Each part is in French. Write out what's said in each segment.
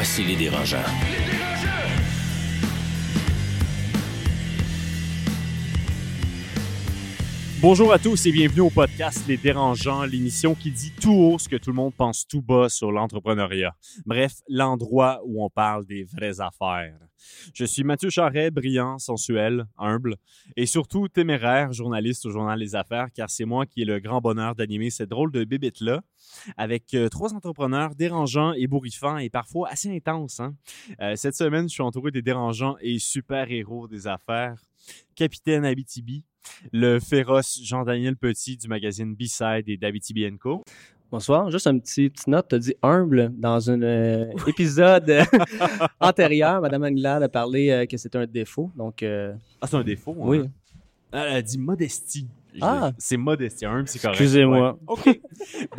Voici les dérangeants. Bonjour à tous et bienvenue au podcast Les Dérangeants, l'émission qui dit tout haut ce que tout le monde pense tout bas sur l'entrepreneuriat. Bref, l'endroit où on parle des vraies affaires. Je suis Mathieu Charret, brillant, sensuel, humble et surtout téméraire, journaliste au journal Les Affaires, car c'est moi qui ai le grand bonheur d'animer cette drôle de bébête-là avec euh, trois entrepreneurs dérangeants, ébouriffants et parfois assez intenses. Hein. Euh, cette semaine, je suis entouré des dérangeants et super-héros des affaires. Capitaine Abitibi, le féroce Jean-Daniel Petit du magazine B-Side et d'Abitibi Co. Bonsoir. Juste un petit petite note. Tu as dit humble dans un euh, épisode euh, antérieur. Madame Anglade a parlé euh, que c'était un défaut. Donc, Ah, c'est un défaut? hein? oui. Elle a dit modestie. Ah. C'est modestie. Humble, c'est correct. Excusez-moi. Ouais. OK.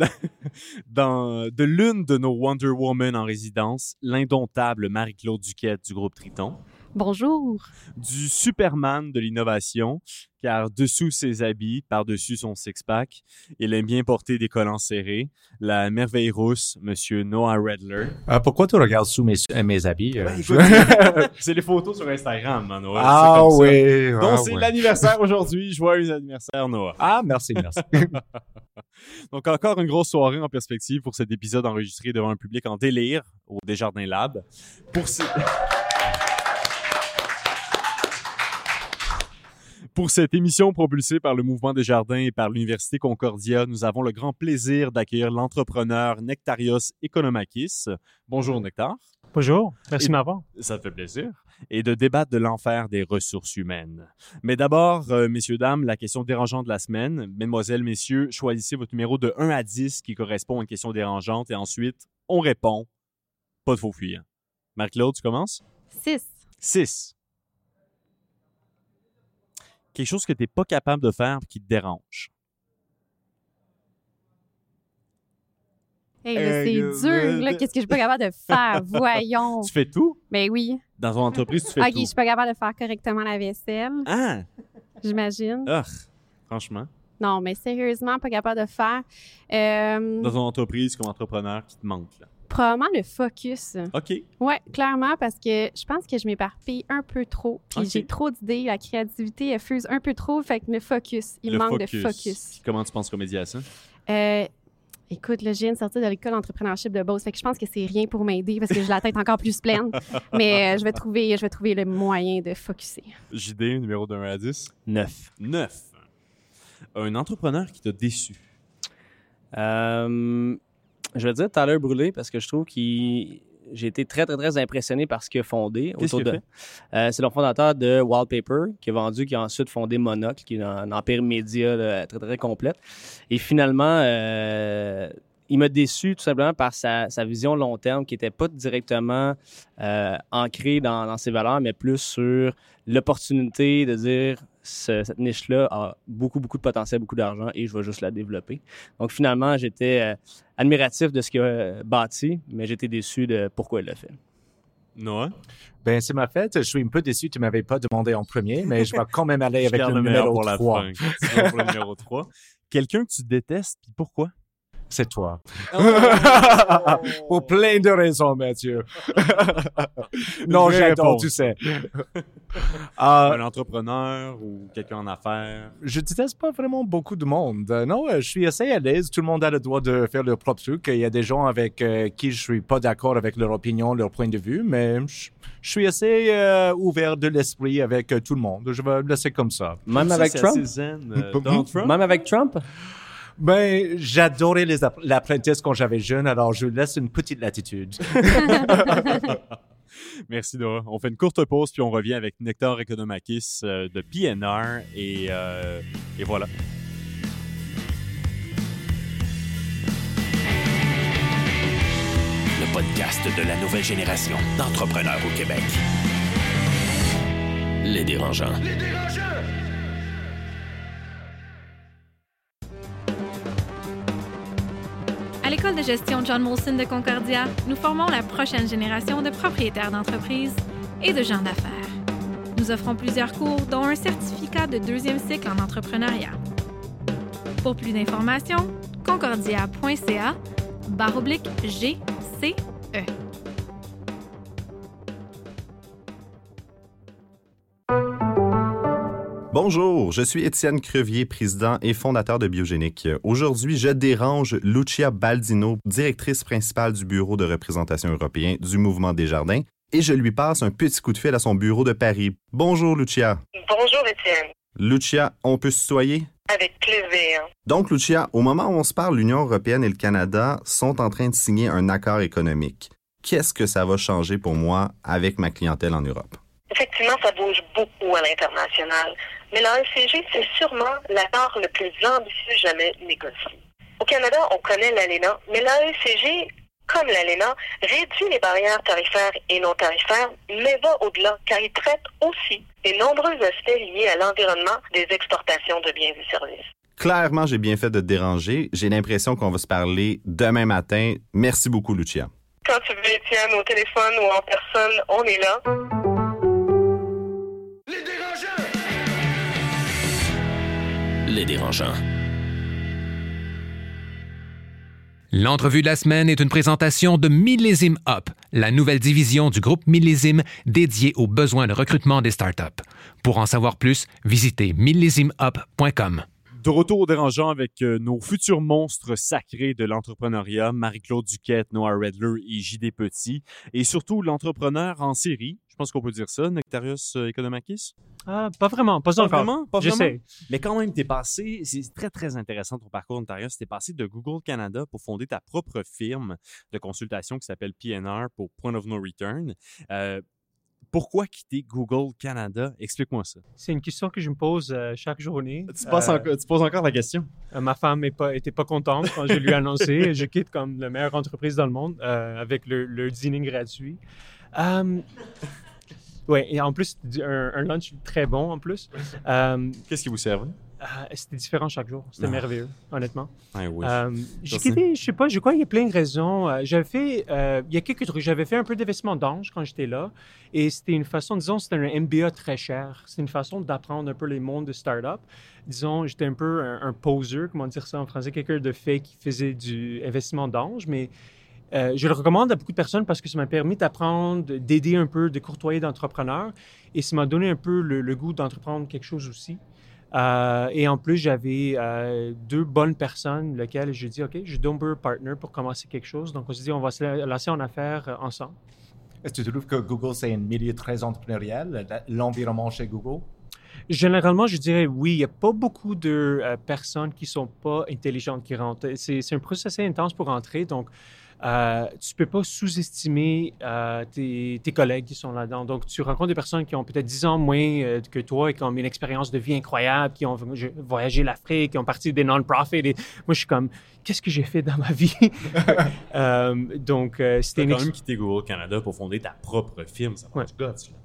dans, dans- de l'une de nos Wonder Woman en résidence, l'indomptable Marie-Claude Duquette du groupe Triton. Bonjour. du Superman de l'innovation, car dessous ses habits, par-dessus son six-pack, il aime bien porter des collants serrés. La merveille rousse, Monsieur Noah Redler. Euh, pourquoi tu regardes sous mes, euh, mes habits? euh, je- c'est les photos sur Instagram, hein, Noah. ah c'est ça. oui. Donc, ah, c'est oui. l'anniversaire aujourd'hui. Joyeux anniversaire, Noah. Ah, merci, merci. Donc, encore une grosse soirée en perspective pour cet épisode enregistré devant un public en délire au Desjardins Lab. Pour ce- Pour cette émission propulsée par le Mouvement des Jardins et par l'Université Concordia, nous avons le grand plaisir d'accueillir l'entrepreneur Nectarios Economakis. Bonjour Nectar. Bonjour, merci de m'avoir. Ça te fait plaisir. Et de débattre de l'enfer des ressources humaines. Mais d'abord, euh, messieurs, dames, la question dérangeante de la semaine. Mesdemoiselles, messieurs, choisissez votre numéro de 1 à 10 qui correspond à une question dérangeante et ensuite, on répond. Pas de faux fuyants. Marc-Claude, tu commences? 6. 6. Quelque chose que tu n'es pas capable de faire et qui te dérange? Hey, là, c'est euh, dur, là. Qu'est-ce que je suis pas capable de faire? Voyons. Tu fais tout? Ben oui. Dans ton entreprise, tu fais Ok, je tout. suis pas capable de faire correctement la vaisselle, Ah! j'imagine. Ah! Franchement. Non, mais sérieusement, pas capable de faire. Euh, Dans ton entreprise comme entrepreneur qui te manque. Là. Probablement le focus. OK. Ouais, clairement, parce que je pense que je m'éparpille un peu trop. Puis j'ai trop d'idées. La créativité, elle fuse un peu trop. Fait que le focus, il Le manque de focus. Puis Comment tu penses remédier à ça? Euh, écoute, là, je viens de sortir de l'école d'entrepreneurship de Beauce, fait que je pense que c'est rien pour m'aider parce que j'ai la tête encore plus pleine. Mais euh, je vais trouver, je vais trouver le moyen de focuser. JD, numéro de 1 à 10. Neuf. 9. Un entrepreneur qui t'a déçu. Euh, je vais dire Tyler Brûlé parce que je trouve qu'il. J'ai été très, très, très impressionné par ce qu'il a fondé. Autour de- Euh, c'est le fondateur de Wallpaper, qui a vendu, qui a ensuite fondé Monocle, qui est un, un empire média là, très, très complète. Et finalement, euh, il m'a déçu tout simplement par sa, sa vision long terme, qui n'était pas directement euh, ancrée dans, dans ses valeurs, mais plus sur l'opportunité de dire ce- cette niche-là a beaucoup, beaucoup de potentiel, beaucoup d'argent et je vais juste la développer. Donc finalement, j'étais euh, admiratif de ce qu'il a euh, bâti, mais j'étais déçu de pourquoi il l'a fait. Noah? Ben, c'est ma fête. Je suis un peu déçu. Tu m'avais pas demandé en premier, mais je vais quand même aller avec le numéro pour la 3. fin. Tu vas pour le numéro 3. Quelqu'un que tu détestes, puis pourquoi? C'est toi. Pour plein de raisons, Mathieu. non, j'adore, tu sais. Un Euh, entrepreneur ou quelqu'un en affaires? je déteste pas vraiment beaucoup de monde. Euh, non, euh, je suis assez à l'aise. Tout le monde a le droit de faire leur propre truc. Il y a des gens avec euh, qui je suis pas d'accord avec leur opinion, leur point de vue, mais je, je suis assez euh, ouvert de l'esprit avec euh, tout le monde. Je vais le laisser comme ça. Même Ça, avec Trump? zen. Euh, Trump? Même avec Trump? Ben, j'adorais les app- l'apprentisse quand j'avais jeune, alors je laisse une petite latitude. Merci, Noah. On fait une courte pause, puis on revient avec Nectar Economakis euh, de PNR. Et, euh, et voilà. Le le podcast de la nouvelle génération d'entrepreneurs au Québec. Les dérangeants. Les dérangeants! À l'école de gestion John Molson de Concordia, nous formons la prochaine génération de propriétaires d'entreprises et de gens d'affaires. Nous offrons plusieurs cours, dont un certificat de deuxième cycle en entrepreneuriat. Pour plus d'informations, concordia.ca barre oblique GCE. Bonjour, je suis Étienne Crevier, président et fondateur de Biogénique. Aujourd'hui, je dérange Lucia Baldino, directrice principale du Bureau de représentation européen du Mouvement des Jardins, et je lui passe un petit coup de fil à son bureau de Paris. Bonjour, Lucia. Bonjour, Étienne. Lucia, on peut se soyer? Avec plaisir. Donc, Lucia, au moment où on se parle, l'Union européenne et le Canada sont en train de signer un accord économique. Qu'est-ce que ça va changer pour moi avec ma clientèle en Europe? Effectivement, ça bouge beaucoup à l'international. Mais l'AECG, c'est sûrement l'accord le plus ambitieux jamais négocié. Au Canada, on connaît l'ALENA, mais l'AECG comme l'ALENA, réduit les barrières tarifaires et non tarifaires, mais va au-delà, car il traite aussi des nombreux aspects liés à l'environnement des exportations de biens et services. Clairement, j'ai bien fait de te déranger. J'ai l'impression qu'on va se parler demain matin. Merci beaucoup, Lucia. Quand tu veux, Étienne, au téléphone ou en personne, on est là. Les dérangeants. L'entrevue de la semaine est une présentation de Millésime Up, la nouvelle division du groupe Millésime dédiée aux besoins de recrutement des startups. Pour en savoir plus, visitez millésimeup.com. De retour dérangeant avec euh, nos futurs monstres sacrés de l'entrepreneuriat, Marie-Claude Duquette, Noah Redler et JD Petit, et surtout l'entrepreneur en série, je pense qu'on peut dire ça, Nectarius euh, Economakis? Ah, pas vraiment, pas, pas encore. Vraiment, pas Je vraiment. sais. Mais quand même, t'es passé, c'est très très intéressant ton parcours Nectarius, t'es passé de Google Canada pour fonder ta propre firme de consultation qui s'appelle PNR pour Point of No Return. Euh, pourquoi quitter Google Canada? Explique-moi ça. C'est une question que je me pose euh, chaque journée. Tu, passes Euh, encore, tu poses encore la question? euh, ma femme n'était pas, était pas contente quand je lui ai annoncé. je quitte comme la meilleure entreprise dans le monde euh, avec le, le dîner gratuit. Oui, et en plus, un, un lunch très bon en plus. Euh, Qu'est-ce qui vous servait? euh, C'était différent chaque jour. C'était Ah. merveilleux, honnêtement. Ah oui. Euh, j'ai Merci. quitté, je sais pas, je crois qu'il y a plein de raisons. J'avais fait, euh, il y a quelques trucs. J'avais fait un peu d'investissement d'ange quand j'étais là. Et c'était une façon, disons, c'était un MBA très cher. C'est une façon d'apprendre un peu les mondes de start-up. Disons, j'étais un peu un, un poser, comment dire ça en français, quelqu'un de fait qui faisait du investissement d'ange. Mais euh, je le recommande à beaucoup de personnes parce que ça m'a permis d'apprendre, d'aider un peu, de courtoyer d'entrepreneurs. Et ça m'a donné un peu le, le goût d'entreprendre quelque chose aussi. Euh, et en plus, j'avais euh, deux bonnes personnes, lesquelles j'ai dit, OK, je donne partner pour commencer quelque chose. Donc, on s'est dit, on va se lancer en affaires ensemble. Est-ce que tu trouves que Google, c'est un milieu très entrepreneurial, l'environnement chez Google? Généralement, je dirais oui. Il n'y a pas beaucoup de euh, personnes qui sont pas intelligentes qui rentrent. C'est un processus assez intense pour rentrer. Donc, euh, tu peux pas sous-estimer euh, tes, tes collègues qui sont là-dedans. Donc, tu rencontres des personnes qui ont peut-être 10 ans moins euh, que toi et qui ont une expérience de vie incroyable, qui ont voyagé l'Afrique, qui ont parti des non-profits. Et moi, je suis comme, qu'est-ce que j'ai fait dans ma vie? Euh, donc, euh, Tu c'était as une quand même quitté Google Canada pour fonder ta propre firme. Ça prend Ouais. du guts, là.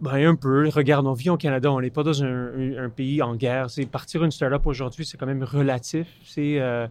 Ben, un peu. Regarde, on vit au Canada, on n'est pas dans un, un- un pays en guerre. C'est partir une startup aujourd'hui, c'est quand même relatif. C'est euh,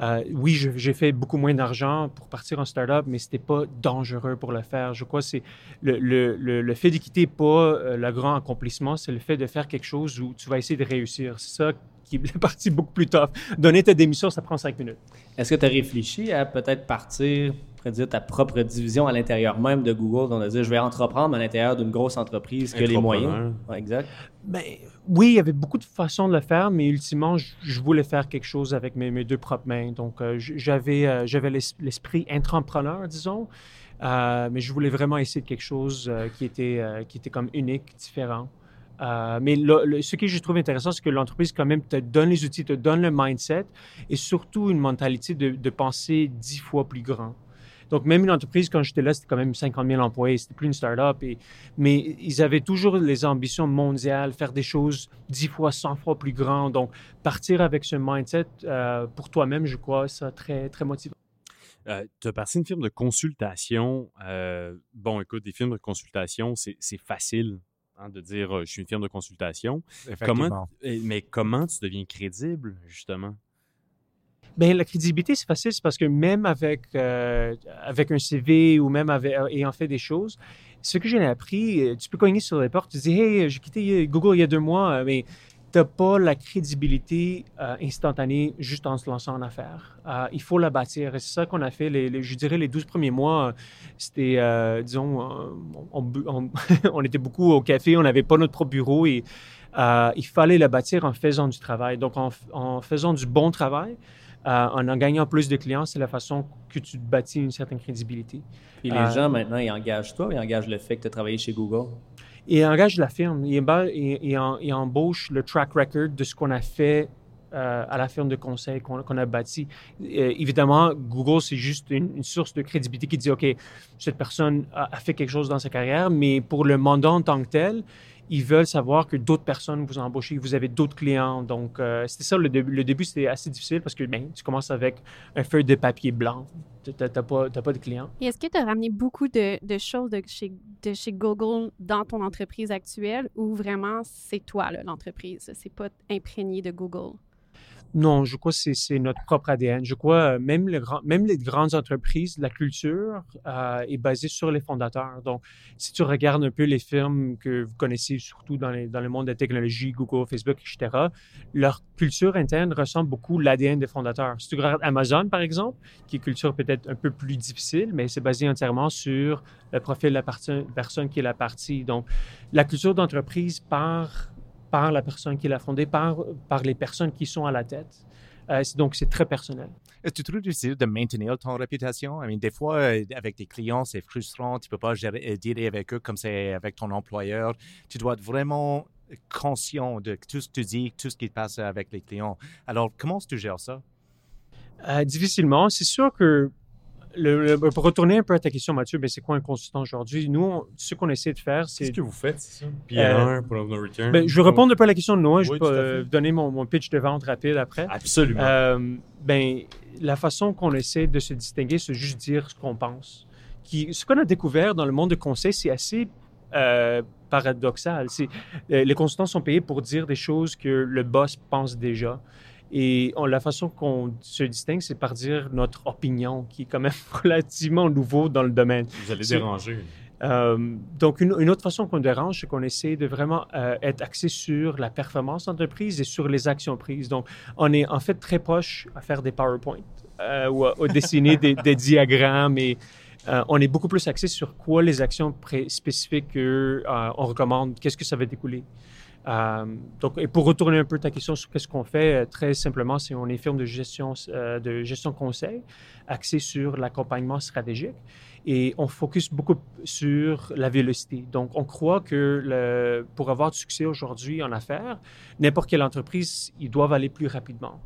euh, oui, j'ai fait beaucoup moins d'argent pour partir en startup, mais c'était pas dangereux pour le faire. Je crois que le fait de quitter pas euh, le grand accomplissement, c'est le fait de faire quelque chose où tu vas essayer de réussir. C'est ça qui est la partie beaucoup plus tough. Donner ta démission, ça prend cinq minutes. Est-ce que tu as réfléchi à peut-être partir, pourrait dire, ta propre division à l'intérieur même de Google, donc de dire je vais entreprendre à l'intérieur d'une grosse entreprise qui a les moyens? Entrepreneur. Ouais, exact. Ben, oui, il y avait beaucoup de façons de le faire, mais ultimement, je, je voulais faire quelque chose avec mes, mes deux propres mains. Donc, euh, j'avais euh, j'avais l'es- l'esprit entrepreneur, disons, euh, mais je voulais vraiment essayer de quelque chose euh, qui, était, euh, qui était comme unique, différent. Euh, mais le- le- ce que je trouve intéressant, c'est que l'entreprise, quand même, te donne les outils, te donne le mindset et surtout une mentalité de, de penser dix fois plus grand. Donc, même une entreprise, quand j'étais là, c'était quand même 50 000 employés, c'était plus une start-up. Et, mais ils avaient toujours les ambitions mondiales, faire des choses 10 fois, 100 fois plus grandes. Donc, partir avec ce mindset, euh, pour toi-même, je crois, ça très, très motivant. Euh, tu as passé une firme de consultation. Euh, bon, écoute, des firmes de consultation, c'est c'est facile hein, de dire euh, je suis une firme de consultation. Comment, mais comment tu deviens crédible, justement? Ben, la crédibilité, c'est facile, c'est parce que même avec, euh, avec un CV ou même avec, euh, ayant fait des choses, ce que j'ai appris, euh, tu peux cogner sur les portes, tu dis, hey, j'ai quitté Google il y a deux mois, mais tu n'as pas la crédibilité instantanée juste en se lançant en affaires. Il faut la bâtir. Et c'est ça qu'on a fait, les, je dirais, les 12 premiers mois. C'était, disons, on, était beaucoup au café, on n'avait pas notre propre bureau et il fallait la bâtir en faisant du travail. Donc, en faisant du bon travail, euh, en en gagnant plus de clients, c'est la façon que tu bâtis une certaine crédibilité. Puis les Euh, gens, maintenant, ils engagent toi, ils engagent le fait que tu as travaillé chez Google? Et engage la firme. Il, emba- il- il en- il embauche le track record de ce qu'on a fait euh, à la firme de conseil qu'on a bâti. Euh, évidemment, Google, c'est juste une, une source de crédibilité qui dit, OK, cette personne a, a fait quelque chose dans sa carrière, mais pour le mandat en tant que tel, ils veulent savoir que d'autres personnes vous ont embauché, que vous avez d'autres clients. Donc, euh, c'était ça le début. Le début, c'était assez difficile parce que ben, tu commences avec un feuille de papier blanc. Tu n'as pas, pas de clients. Et est-ce que tu as ramené beaucoup de, de choses de chez, de chez Google dans ton entreprise actuelle ou vraiment c'est toi, l'entreprise? C'est pas imprégné de Google? Non, je crois que c'est- notre propre ADN. Je crois euh, même, grand, même les grandes entreprises, la culture euh, est basée sur les fondateurs. Donc, si tu regardes un peu les firmes que vous connaissez, surtout dans, les- dans le monde de la technologie, Google, Facebook, etc., leur culture interne ressemble beaucoup à l'ADN des fondateurs. Si tu regardes Amazon, par exemple, qui est culture peut-être un peu plus difficile, mais c'est basé entièrement sur le profil de la partie- personne qui est la partie. Donc, la culture d'entreprise part par la personne qui l'a fondée, par, par les personnes qui sont à la tête. Euh, donc, c'est très personnel. Est-ce que tu trouves difficile de maintenir ton réputation? I mean, des fois, euh, avec des clients, c'est frustrant. Tu peux pas gérer, euh, dealer avec eux comme c'est avec ton employeur. Tu dois être vraiment conscient de tout ce que tu dis, tout ce qui passe avec les clients. Alors, comment est-ce que tu gères ça? Euh, difficilement. C'est sûr que, le, le- pour retourner un peu à ta question, Mathieu, ben, c'est quoi un consultant aujourd'hui? Nous, on- ce qu'on essaie de faire, c'est... Qu'est-ce que vous faites, c'est ça? Euh, PR, Point of No Return. Ben, je vais répondre un peu à la question de Noah. Je Oui, à euh, donner mon, mon pitch de vente rapide après. Absolument. Euh, ben, la façon qu'on essaie de se distinguer, c'est juste dire ce qu'on pense. Qui, ce qu'on a découvert dans le monde de conseil, c'est assez euh, paradoxal. C'est, euh, les consultants sont payés pour dire des choses que le boss pense déjà. Et on- la façon qu'on se distingue, c'est par dire notre opinion, qui est quand même relativement nouveau dans le domaine. vous allez déranger. Euh, donc, une, une autre façon qu'on dérange, c'est qu'on essaie de vraiment euh, être axé sur la performance d'entreprise et sur les actions prises. Donc, on est en fait très proche à faire des PowerPoint euh, ou à, à dessiner des, des diagrammes et on est beaucoup plus axé sur quoi les actions spécifiques que, euh, on recommande, qu'est-ce que ça va découler. Euh, donc, et pour retourner un peu ta question sur qu'est-ce qu'on fait, euh, très simplement, c'est on est firme de gestion, euh, de gestion conseil, axé sur l'accompagnement stratégique et on focus beaucoup sur la vélocité. Donc, on croit que pour avoir du succès aujourd'hui en affaires, n'importe quelle entreprise, ils doivent aller plus rapidement.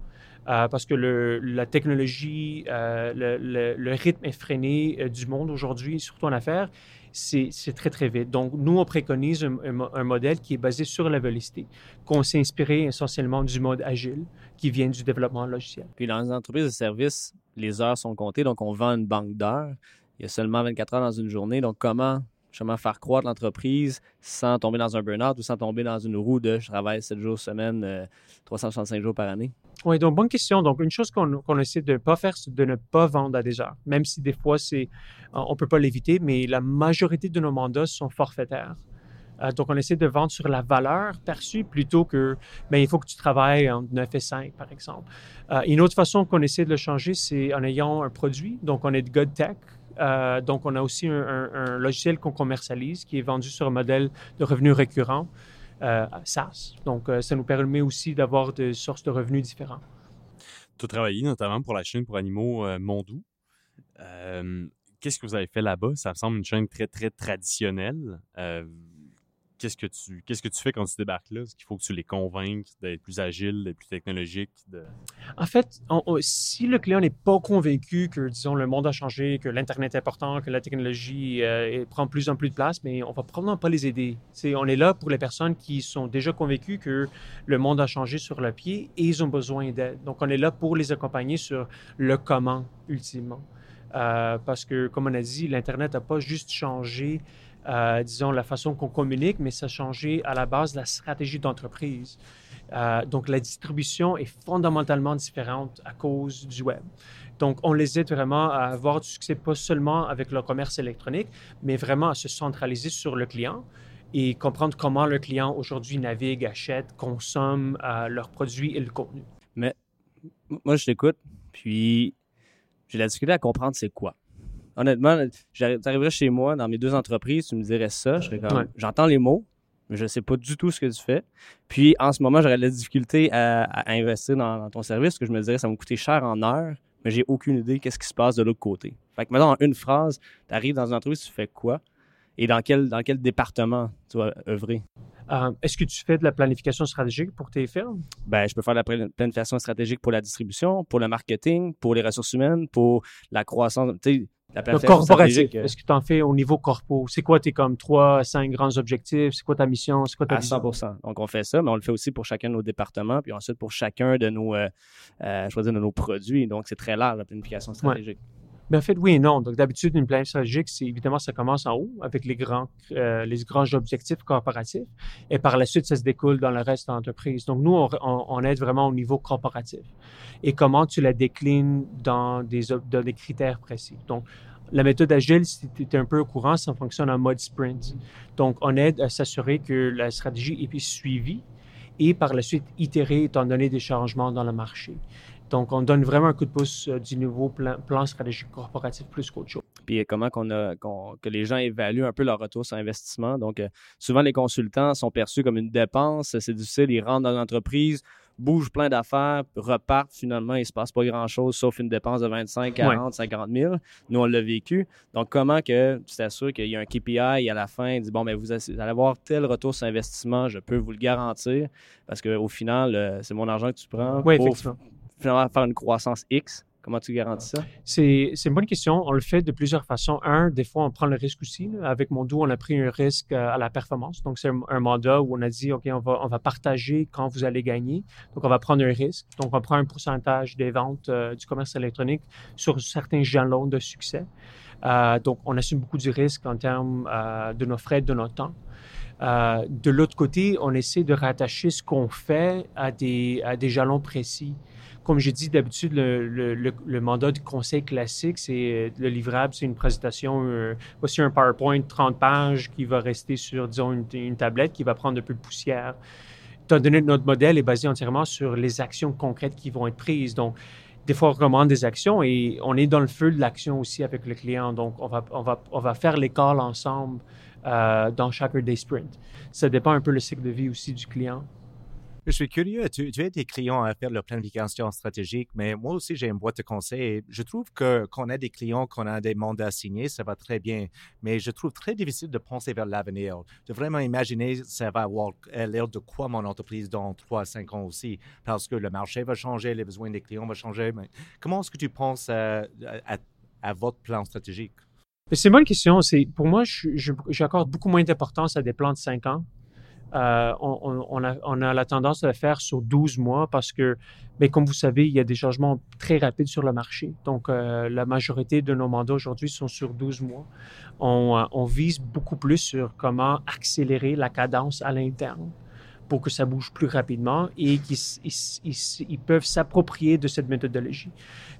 Euh, parce que la technologie, euh, le, le- rythme effréné euh, du monde aujourd'hui, surtout en affaires, c'est très, très vite. Donc, nous, on préconise un, un mo- un modèle qui est basé sur la vélocité, qu'on s'est inspiré essentiellement du mode agile qui vient du développement logiciel. Puis dans les entreprises de services, les heures sont comptées, donc on vend une banque d'heures. Il y a seulement 24 heures dans une journée. Donc comment, justement faire croître l'entreprise sans tomber dans un burn-out ou sans tomber dans une roue de je travaille 7 jours semaine, euh, 365 jours par année? Oui, donc bonne question. Donc, une chose qu'on essaie de ne pas faire, c'est de ne pas vendre à des heures. Même si des fois, c'est, euh, on ne peut pas l'éviter, mais la majorité de nos mandats sont forfaitaires. Euh, donc, on essaie de vendre sur la valeur perçue plutôt que, ben, il faut que tu travailles entre 9 et 5, par exemple. Euh, une autre façon qu'on essaie de le changer, c'est en ayant un produit. Donc, on est de God Tech. Donc, on a aussi un, un- logiciel qu'on commercialise qui est vendu sur un modèle de revenus récurrents, SaaS. Donc, euh, ça nous permet aussi d'avoir des sources de revenus différents. Tu as travaillé notamment pour la chaîne pour animaux euh, Mondou. Euh, Qu'est-ce que vous avez fait là-bas? Ça me semble une chaîne très, très traditionnelle. Qu'est-ce que tu qu'est-ce que tu fais quand tu débarques là? Est-ce qu'il faut que tu les convainques d'être plus agiles, plus technologiques? En fait, on- si le client n'est pas convaincu que, disons, le monde a changé, que l'Internet est important, que la technologie euh, prend plus en plus de place, mais on va probablement pas les aider. C'est, on est là pour les personnes qui sont déjà convaincues que le monde a changé sur le pied et ils ont besoin d'aide. Donc, on est là pour les accompagner sur le comment, ultimement. Euh, parce que, comme on a dit, l'Internet n'a pas juste changé, euh, disons, la façon qu'on communique, mais ça a changé à la base la stratégie d'entreprise. Euh, donc, la distribution est fondamentalement différente à cause du web. Donc, on les aide vraiment à avoir du succès, pas seulement avec le commerce électronique, mais vraiment à se centraliser sur le client et comprendre comment le client aujourd'hui navigue, achète, consomme euh, leurs produits et le contenu. Mais moi, je t'écoute, puis j'ai la difficulté à comprendre c'est quoi. Honnêtement, tu arriverais chez moi, dans mes deux entreprises, tu me dirais ça, je serais comme, Ouais. j'entends les mots, mais je ne sais pas du tout ce que tu fais. Puis en ce moment, j'aurais de la difficulté à, à investir dans, dans ton service, parce que je me dirais ça va me coûter cher en heure, mais j'ai aucune idée qu'est-ce qui se passe de l'autre côté. Fait que maintenant, en une phrase, tu arrives dans une entreprise, tu fais quoi? Et dans quel, dans quel département tu vas œuvrer? Euh, Est-ce que tu fais de la planification stratégique pour tes firmes? Ben, je peux faire de la plani- planification stratégique pour la distribution, pour le marketing, pour les ressources humaines, pour la croissance. Tu sais, la Le planification corporatif, stratégique, euh, est-ce que tu en fais au niveau corpo? C'est quoi tes comme trois, cinq grands objectifs? C'est quoi ta mission? C'est quoi ta à vision? 100 Donc, on fait ça, mais on le fait aussi pour chacun de nos départements, puis ensuite pour chacun de nos, euh, euh, je vais dire, de nos produits. Donc, c'est très large, la planification stratégique. Ben, en fait, oui et non. Donc, d'habitude, une planification stratégique, c'est évidemment, ça commence en haut avec les grands, euh, les grands objectifs corporatifs. Et par la suite, ça se découle dans le reste de l'entreprise. Donc, nous, on, on- aide vraiment au niveau corporatif. Et comment tu la déclines dans des, dans des critères précis? Donc, la méthode agile, si tu es un peu au courant, ça fonctionne en mode sprint. Donc, on aide à s'assurer que la stratégie est suivie et par la suite itérée étant donné des changements dans le marché. Donc, on donne vraiment un coup de pouce euh, du nouveau plan, plan stratégique corporatif plus qu'autre chose. Puis comment qu'on a, qu'on- que les gens évaluent un peu leur retour sur investissement. Donc, euh, souvent, les consultants sont perçus comme une dépense. C'est difficile. Ils rentrent dans l'entreprise, bougent plein d'affaires, repartent finalement. Il ne se passe pas grand-chose sauf une dépense de 25, 40, 50 000. Nous, on l'a vécu. Donc, comment que tu t'assures qu'il y a un KPI et à la fin, il dit, bon, mais vous vous allez avoir tel retour sur investissement, je peux vous le garantir. Parce qu'au final, euh, c'est mon argent que tu prends Oui, pour effectivement. Finalement faire une croissance X. Comment tu garantis ça? C'est une bonne question. On le fait de plusieurs façons. Un, des fois, on prend le risque aussi. Avec Mondo, on a pris un risque euh, à la performance. Donc, c'est un, mandat où on a dit, OK, on va, on va partager quand vous allez gagner. Donc, on va prendre un risque. Donc, on prend un pourcentage des ventes euh, du commerce électronique sur certains jalons de succès. Euh, donc, on assume beaucoup du risque en termes de nos frais, de notre temps. De l'autre côté, on essaie de rattacher ce qu'on fait à des, à des jalons précis. Comme j'ai dit, d'habitude, le, mandat du conseil classique, c'est euh, le livrable, c'est une présentation, euh, voici un PowerPoint 30 pages qui va rester sur, disons, une, tablette qui va prendre un peu de poussière. Étant donné que notre modèle est basé entièrement sur les actions concrètes qui vont être prises. Donc, des fois, on recommande des actions et on est dans le feu de l'action aussi avec le client. Donc, on va, on va, on va faire calls ensemble euh, dans chacun des sprints. Ça dépend un peu le cycle de vie aussi du client. Je suis curieux, tu, aides tes clients à faire leur planification stratégique, mais moi aussi, j'ai une boîte de conseils. Je trouve que qu'on a des clients, qu'on a des mandats signés, ça va très bien, mais je trouve très difficile de penser vers l'avenir, de vraiment imaginer ça va avoir l'air de quoi mon entreprise dans 3 à 5 ans aussi, parce que le marché va changer, les besoins des clients vont changer. Comment est-ce que tu penses à, à, à votre plan stratégique? C'est une bonne question. Pour moi, j'accorde beaucoup moins d'importance à des plans de 5 ans. Euh, on, a, la tendance de le faire sur 12 mois parce que, mais comme vous savez, il y a des changements très rapides sur le marché. Donc, euh, la majorité de nos mandats aujourd'hui sont sur 12 mois. On, euh, on vise beaucoup plus sur comment accélérer la cadence à l'interne pour que ça bouge plus rapidement et qu'ils peuvent s'approprier de cette méthodologie.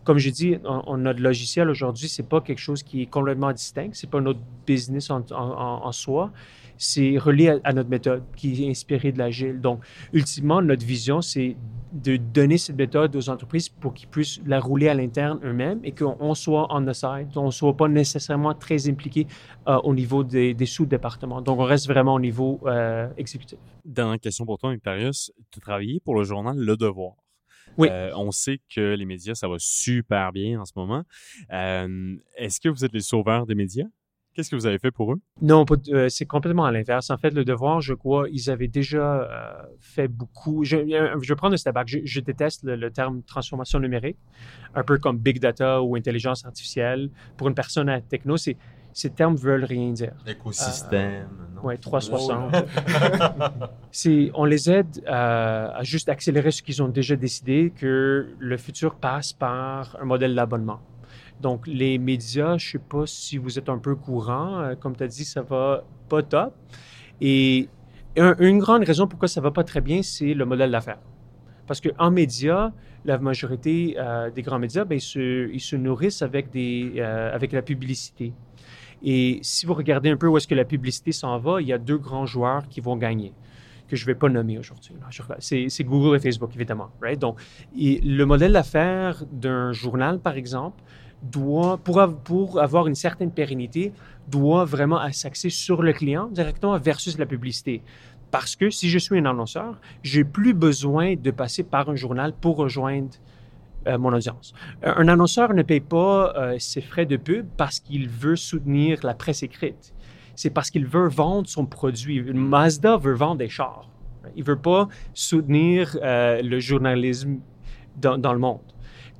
Comme j'ai dit, on, notre logiciel aujourd'hui, c'est pas quelque chose qui est complètement distinct, c'est pas notre business en soi, c'est relié à, à notre méthode qui est inspirée de l'agile. Donc, ultimement, notre vision, c'est de donner cette méthode aux entreprises pour qu'ils puissent la rouler à l'interne eux-mêmes et qu'on on soit on the side, on soit pas nécessairement très impliqué euh, au niveau des, des sous-départements. Donc, on reste vraiment au niveau euh, exécutif. Dans Question pour toi, Imperius, tu as travaillé pour le journal Le Devoir. Oui. Euh, on sait que les médias, ça va super bien en ce moment. Est-ce que vous êtes les sauveurs des médias? Qu'est-ce que vous avez fait pour eux? Non, euh, c'est complètement à l'inverse. En fait, le devoir, je crois, ils avaient déjà euh, fait beaucoup. Je, euh, je vais prendre un step back. Je, je déteste le, le terme transformation numérique, un peu comme big data ou intelligence artificielle. Pour une personne à techno, c'est, ces termes veulent rien dire. Écosystème, non? Oui, 360. c'est, on les aide euh, à juste accélérer ce qu'ils ont déjà décidé, que le futur passe par un modèle d'abonnement. Donc, les médias, je ne sais pas si vous êtes un peu courant. Euh, comme tu as dit, ça va pas top. Et un- une grande raison pourquoi ça va pas très bien, c'est le modèle d'affaires. Parce qu'en médias, la majorité euh, des grands médias, ben, ils, se, nourrissent avec, des, euh, avec la publicité. Et si vous regardez un peu où est-ce que la publicité s'en va, il y a deux grands joueurs qui vont gagner, que je ne vais pas nommer aujourd'hui. c'est Google et Facebook, évidemment. Right? Donc, et le modèle d'affaires d'un journal, par exemple, doit, pour, av- pour avoir une certaine pérennité, doit vraiment s'axer sur le client directement versus la publicité. Parce que si je suis un annonceur, j'ai plus besoin de passer par un journal pour rejoindre euh, mon audience. Un un annonceur ne paye pas euh, ses frais de pub parce qu'il veut soutenir la presse écrite. C'est parce qu'il veut vendre son produit. Mazda veut vendre des chars. Il veut pas soutenir euh, le journalisme dans le monde.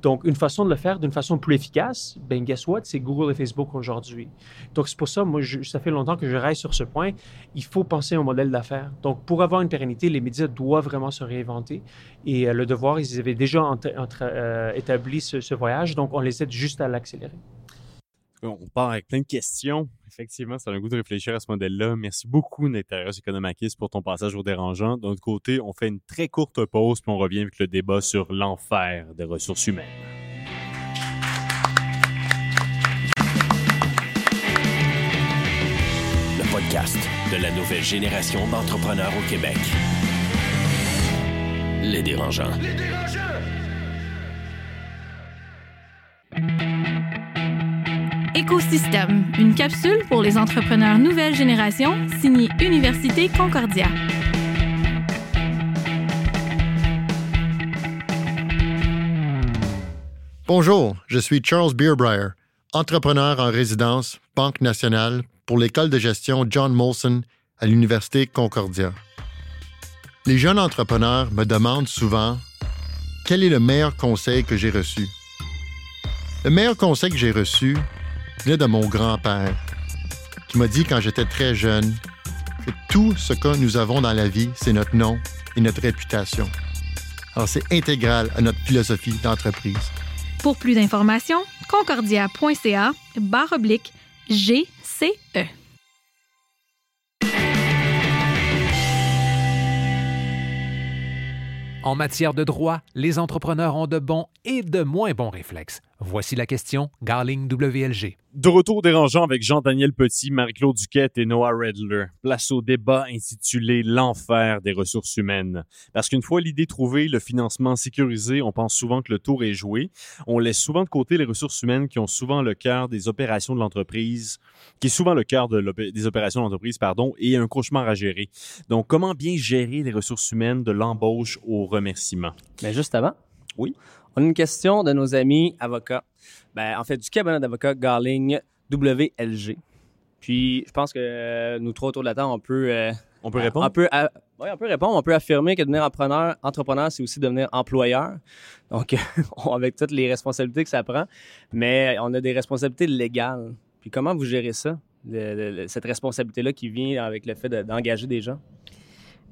Donc, une façon de le faire d'une façon plus efficace, ben guess what, c'est Google et Facebook aujourd'hui. Donc, c'est pour ça, moi, ça fait longtemps que je reste sur ce point. Il faut penser au modèle d'affaires. Donc, pour avoir une pérennité, les médias doivent vraiment se réinventer. Et euh, le devoir, ils avaient déjà euh, établi ce voyage, donc on les aide juste à l'accélérer. On part avec plein de questions. Effectivement, ça a un goût de réfléchir à ce modèle-là. Merci beaucoup, Nectarius Economakis, pour ton passage au dérangeant. D'un autre côté, on fait une très courte pause, puis on revient avec le débat sur l'enfer des ressources humaines. Le podcast de la nouvelle génération d'entrepreneurs au Québec. Les dérangeants. Écosystème, une capsule pour les entrepreneurs nouvelle génération, signée Université Concordia. Bonjour, je suis Charles Beerbrier, entrepreneur en résidence, Banque nationale, pour l'école de gestion John Molson à l'Université Concordia. Les jeunes entrepreneurs me demandent souvent quel est le meilleur conseil que j'ai reçu. Le meilleur conseil que j'ai reçu venait de mon grand-père, qui m'a dit quand j'étais très jeune que tout ce que nous avons dans la vie, c'est notre nom et notre réputation. Alors c'est intégral à notre philosophie d'entreprise. Pour plus d'informations, concordia.ca barre oblique. GCE. En matière de droit, les entrepreneurs ont de bons et de moins bons réflexes. Voici la question Garling WLG. De retour dérangeant avec Jean-Daniel Petit, Marie-Claude Duquette et Noah Redler. Place au débat intitulé L'enfer des ressources humaines. Parce qu'une fois l'idée trouvée, le financement sécurisé, on pense souvent que le tour est joué. On laisse souvent de côté les ressources humaines qui ont souvent le cœur des opérations de l'entreprise, qui est souvent le cœur de des opérations de l'entreprise, pardon, et un cauchemar à gérer. Donc, comment bien gérer les ressources humaines de l'embauche au remerciement? Mais juste avant, Oui. On a une question de nos amis avocats. Ben, en fait, du cabinet d'avocats Garling WLG. Puis, je pense que euh, nous trois autour de la table, on peut, euh, On peut répondre? on peut, ouais, on peut répondre. On peut affirmer que devenir entrepreneur, entrepreneur, c'est aussi devenir employeur. Donc, on- avec toutes les responsabilités que ça prend, mais on a des responsabilités légales. Puis, comment vous gérez ça, le- le- le- cette responsabilité-là qui vient avec le fait de- d'engager des gens?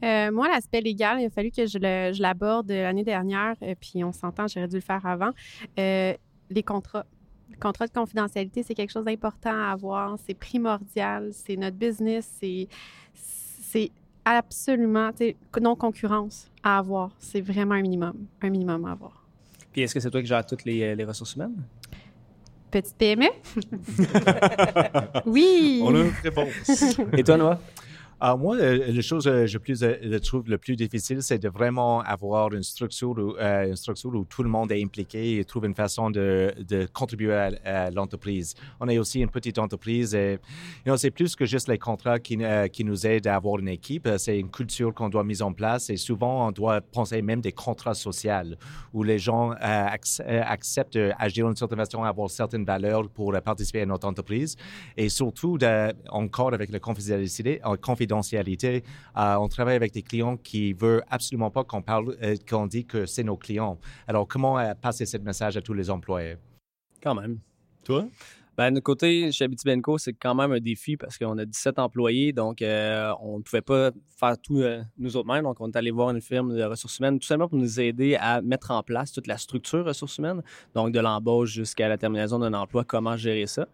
Euh, moi, l'aspect légal, il a fallu que je le- je l'aborde l'année dernière, euh, puis on s'entend, j'aurais dû le faire avant. Euh, les contrats. Le contrat de confidentialité, c'est quelque chose d'important à avoir. C'est primordial. C'est notre business. C'est, c'est absolument tu sais, non-concurrence à avoir. C'est vraiment un minimum. Un minimum à avoir. Puis, est-ce que c'est toi qui gères toutes les, les ressources humaines? Petite PME? oui! On a une réponse. Et toi, Noah? Alors moi, euh, la chose que euh, je trouve le plus difficile, c'est de vraiment avoir une structure, où, euh, une structure où tout le monde est impliqué et trouve une façon de, contribuer à, l'entreprise. On est aussi une petite entreprise et you c'est plus que juste les contrats qui, euh, nous aident à avoir une équipe. Euh, C'est une culture qu'on doit mettre en place et souvent on doit penser même des contrats sociaux où les gens euh, ac- euh, acceptent d'agir d'une certaine façon, avoir certaines valeurs pour euh, participer à notre entreprise et surtout encore avec la confidentialité, euh, confidentialité euh, on travaille avec des clients qui veulent absolument pas qu'on parle, euh, qu'on dit que c'est nos clients. Alors comment euh, passer ce message à tous les employés? Quand même. Toi? Ben, de notre côté, chez Abitibenco, c'est quand même un défi parce qu'on a 17 employés, donc euh, on ne pouvait pas faire tout euh, nous autres mêmes. Donc, on est allé voir une firme de ressources humaines tout simplement pour nous aider à mettre en place toute la structure ressources humaines, donc de l'embauche jusqu'à la terminaison d'un emploi, comment gérer ça.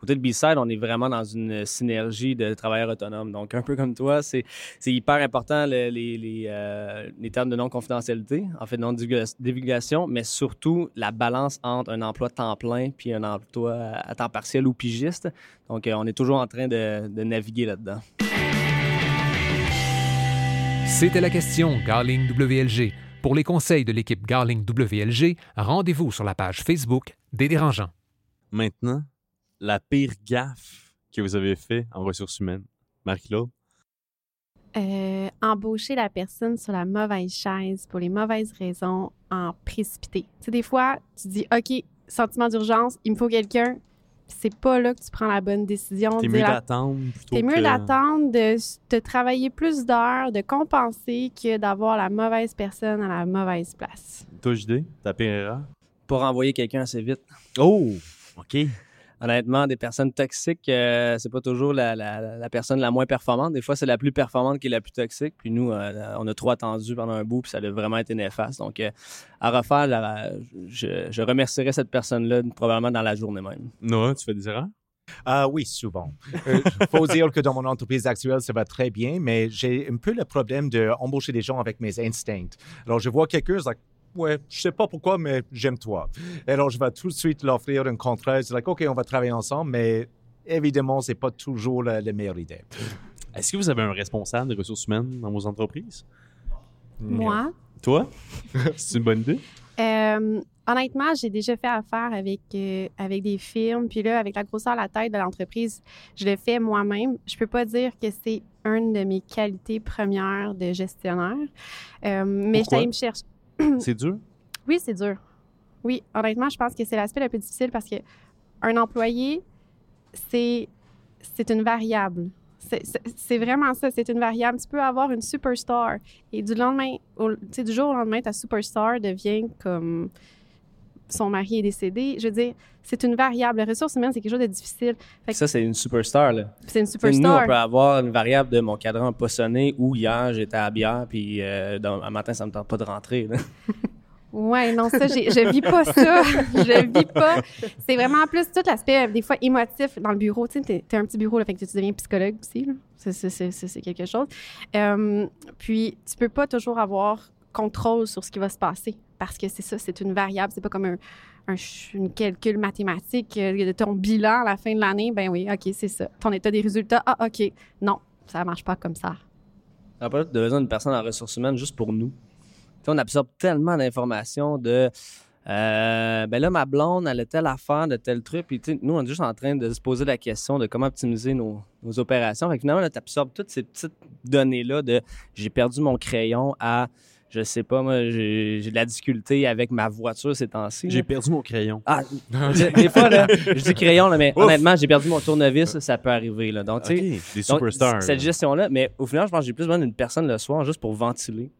Côté de B-Side, on est vraiment dans une synergie de travailleurs autonomes. Donc, un peu comme toi, c'est hyper important le- les, les, euh, les termes de non-confidentialité, en fait, non-divulgation, mais surtout la balance entre un emploi temps plein puis un emploi à temps partiel ou pigiste. Donc, euh, on est toujours en train de, de naviguer là-dedans. C'était la question Garling WLG. Pour les conseils de l'équipe Garling WLG, rendez-vous sur la page Facebook des dérangeants. Maintenant, la pire gaffe que vous avez fait en ressources humaines? Marie-Claude? Euh, embaucher la personne sur la mauvaise chaise pour les mauvaises raisons en précipité. Tu sais, des fois, tu dis, OK, sentiment d'urgence, il me faut quelqu'un. C'est pas là que tu prends la bonne décision. T'es mieux la- d'attendre plutôt T'es mieux que- d'attendre, de, de travailler plus d'heures, de compenser que d'avoir la mauvaise personne à la mauvaise place. Toi, JD, ta pire erreur? Pour envoyer quelqu'un assez vite. Oh! OK. Honnêtement, des personnes toxiques, euh, c'est pas toujours la, la- la personne la moins performante. Des fois, c'est la plus performante qui est la plus toxique. Puis nous, euh, on a trop attendu pendant un bout, puis ça a vraiment été néfaste. Donc, euh, à refaire, je, je remercierais cette personne-là probablement dans la journée même. Noah, tu fais des erreurs? Ah oui, souvent. Il faut dire que dans mon entreprise actuelle, ça va très bien, mais j'ai un peu le problème d'embaucher des gens avec mes instincts. Alors, je vois quelqu'un, like, ouais, je sais pas pourquoi, mais j'aime toi. Alors, je vais tout de suite l'offrir un contrat. C'est like, OK, on va travailler ensemble, mais évidemment, c'est pas toujours la, la meilleure idée. Est-ce que vous avez un responsable de ressources humaines dans vos entreprises? Moi, Toi? C'est une bonne idée? Euh, honnêtement, j'ai déjà fait affaire avec, euh, avec des firmes. Puis là, avec la grosseur de la tête de l'entreprise, je le fais moi-même. Je peux pas dire que c'est une de mes qualités premières de gestionnaire. Euh, mais Pourquoi? allée me chercher. C'est dur? Oui, c'est dur. Oui, honnêtement, je pense que c'est l'aspect le plus difficile parce que un employé, c'est une variable. C'est- vraiment ça, c'est une variable. Tu peux avoir une superstar et du lendemain, au- du jour au lendemain, ta superstar devient comme son mari est décédé. Je veux dire, c'est une variable. La ressource humaine, c'est quelque chose de difficile. Fait que Ça, c'est une superstar. Là. c'est une sais, Nous, superstar. on peut avoir une variable de mon cadran n'a pas sonné ou hier, j'étais à bière, puis euh, dans- un matin, ça me tente pas de rentrer. là. Ouais, non, ça, je vis pas ça. je vis pas. C'est vraiment plus tout l'aspect, euh, des fois, émotif dans le bureau. Tu sais, t'es, t'es un petit bureau, là, fait que tu deviens psychologue aussi. là. C'est, c'est- c'est- c'est- c'est quelque chose. Euh, puis, tu peux pas toujours avoir contrôle sur ce qui va se passer parce que c'est ça, c'est une variable. C'est pas comme un, calcul mathématique euh, de ton bilan à la fin de l'année. Ben oui, OK, c'est ça. Ton état des résultats, ah, OK. Non, ça marche pas comme ça. On n'a pas besoin d'une personne en ressources humaines juste pour nous. On absorbe tellement d'informations de. euh, ben là, ma blonde, elle a telle affaire de tel truc. Puis, nous, on est juste en train de se poser la question de comment optimiser nos, nos opérations. Fait que finalement, tu absorbes toutes ces petites données-là de j'ai perdu mon crayon à, je sais pas, moi, j'ai de la difficulté avec ma voiture ces temps-ci. J'ai perdu mon crayon. Ah, des fois, là, je dis crayon, là, mais honnêtement, j'ai perdu mon tournevis, ça peut arriver. Là. Donc, tu sais, OK, des superstars. Cette gestion-là, mais au final, je pense que j'ai plus besoin d'une personne le soir juste pour ventiler.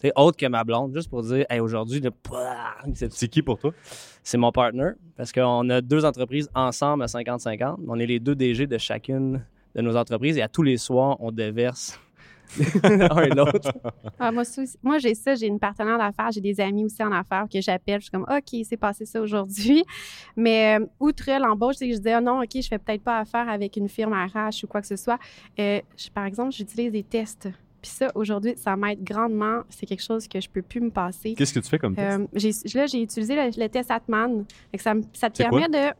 Tu sais, autre que ma blonde, juste pour dire, hey, aujourd'hui, C'est qui pour toi? c'est mon partner. Parce qu'on a deux entreprises ensemble à 50-50. On est les deux DG de chacune de nos entreprises et à tous les soirs, on déverse un et l'autre. Ah, moi, j'ai ça, j'ai une partenaire d'affaires, j'ai des amis aussi en affaires que j'appelle. Je suis comme, OK, c'est passé ça aujourd'hui. Mais euh, outre l'embauche, c'est que je disais, ah non, OK, je fais peut-être pas affaire avec une firme RH ou quoi que ce soit. Euh, je- par exemple, j'utilise des tests. Puis ça, aujourd'hui, ça m'aide grandement. C'est quelque chose que je peux plus me passer. Qu'est-ce que tu fais comme test? Euh, j'ai, là, j'ai utilisé le, le test Atman. Ça, te permet de.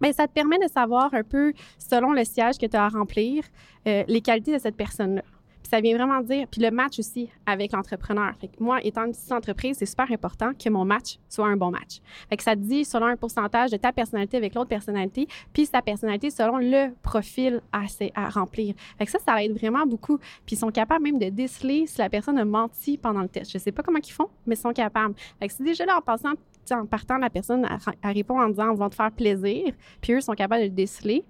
Ben, ça te permet de savoir un peu, selon le siège que tu as à remplir, euh, les qualités de cette personne-là. Ça vient vraiment dire, puis le match aussi avec l'entrepreneur. Moi, étant une petite entreprise, c'est super important que mon match soit un bon match. Ça te dit selon un pourcentage de ta personnalité avec l'autre personnalité, puis sa personnalité selon le profil à, remplir. Fait ça, ça aide vraiment beaucoup. Puis ils sont capables même de déceler si la personne a menti pendant le test. Je sais pas comment ils font, mais ils sont capables. Fait c'est déjà là en passant, en partant, la personne à répond en disant on va te faire plaisir, puis eux sont capables de le déceler.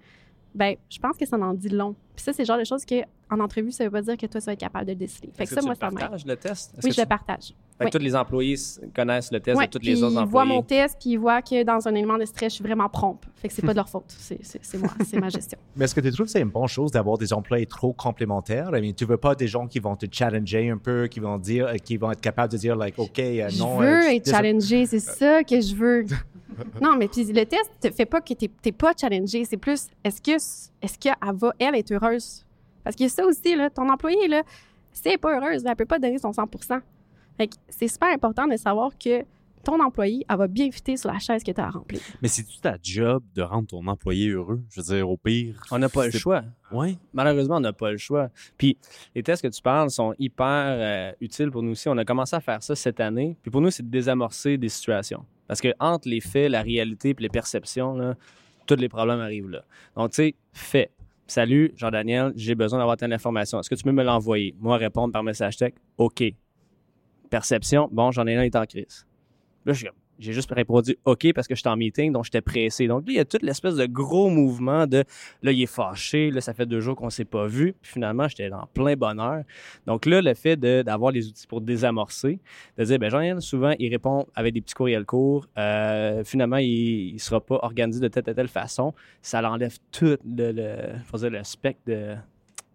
Ben, je pense que ça en dit long. Ça, c'est le genre de choses que en entrevue, ça veut pas dire que toi, tu vas être capable de le déceler. Fait que Est-ce ça, tu moi, le partages, le test? Oui, que je le tu- partage. Fait que tous les employés connaissent le test de tous les autres ils employés. voient mon test, puis ils voient que dans un élément de stress, je suis vraiment prompte. Fait que c'est pas de leur faute. C'est moi, c'est ma gestion. Mais est-ce que tu trouves que c'est une bonne chose d'avoir des employés trop complémentaires? I mean, tu veux pas des gens qui vont te challenger un peu, qui vont dire, euh, qui vont être capables de dire, like, OK, euh, je non. veux euh, être désolé. challengée, c'est ça que je veux. non, mais puis le test te fait pas que t'es t'es pas challengé. C'est plus, est-ce que est-ce qu'elle va, elle, être heureuse? Parce a ça aussi, là, ton employé, là, si elle n'est pas heureuse, elle peut pas donner son 100 Fait que c'est super important de savoir que ton employé, elle va bien fitter sur la chaise que tu as à remplir. Mais c'est-tu ta job de rendre ton employé heureux? Je veux dire, au pire. On n'a pas le choix. Ouais. Malheureusement, on n'a pas le choix. Puis les tests que tu parles sont hyper euh, utiles pour nous aussi. On a commencé à faire ça cette année. Puis pour nous, c'est de désamorcer des situations. Parce que entre les faits, la réalité et les perceptions, là, tous les problèmes arrivent là. Donc, tu sais, fait. Salut, Jean-Daniel, j'ai besoin d'avoir telle information. Est-ce que tu peux me l'envoyer? Moi, répondre par message texte, OK. Perception, bon, Jean-Daniel est en crise. Là, je suis comme, j'ai juste répondu OK parce que j'étais en meeting, donc j'étais pressé. Donc là, il y a toute l'espèce de gros mouvement de là, il est fâché, là, ça fait deux jours qu'on s'est pas vu. Puis finalement, j'étais dans plein bonheur. Donc là, le fait d'avoir les outils pour désamorcer, de dire, ben Jean-Yann, souvent, il répond avec des petits courriels courts. Euh, finalement, il ne sera pas organisé de telle et telle façon. Ça l'enlève tout le, le, dire, le spectre de,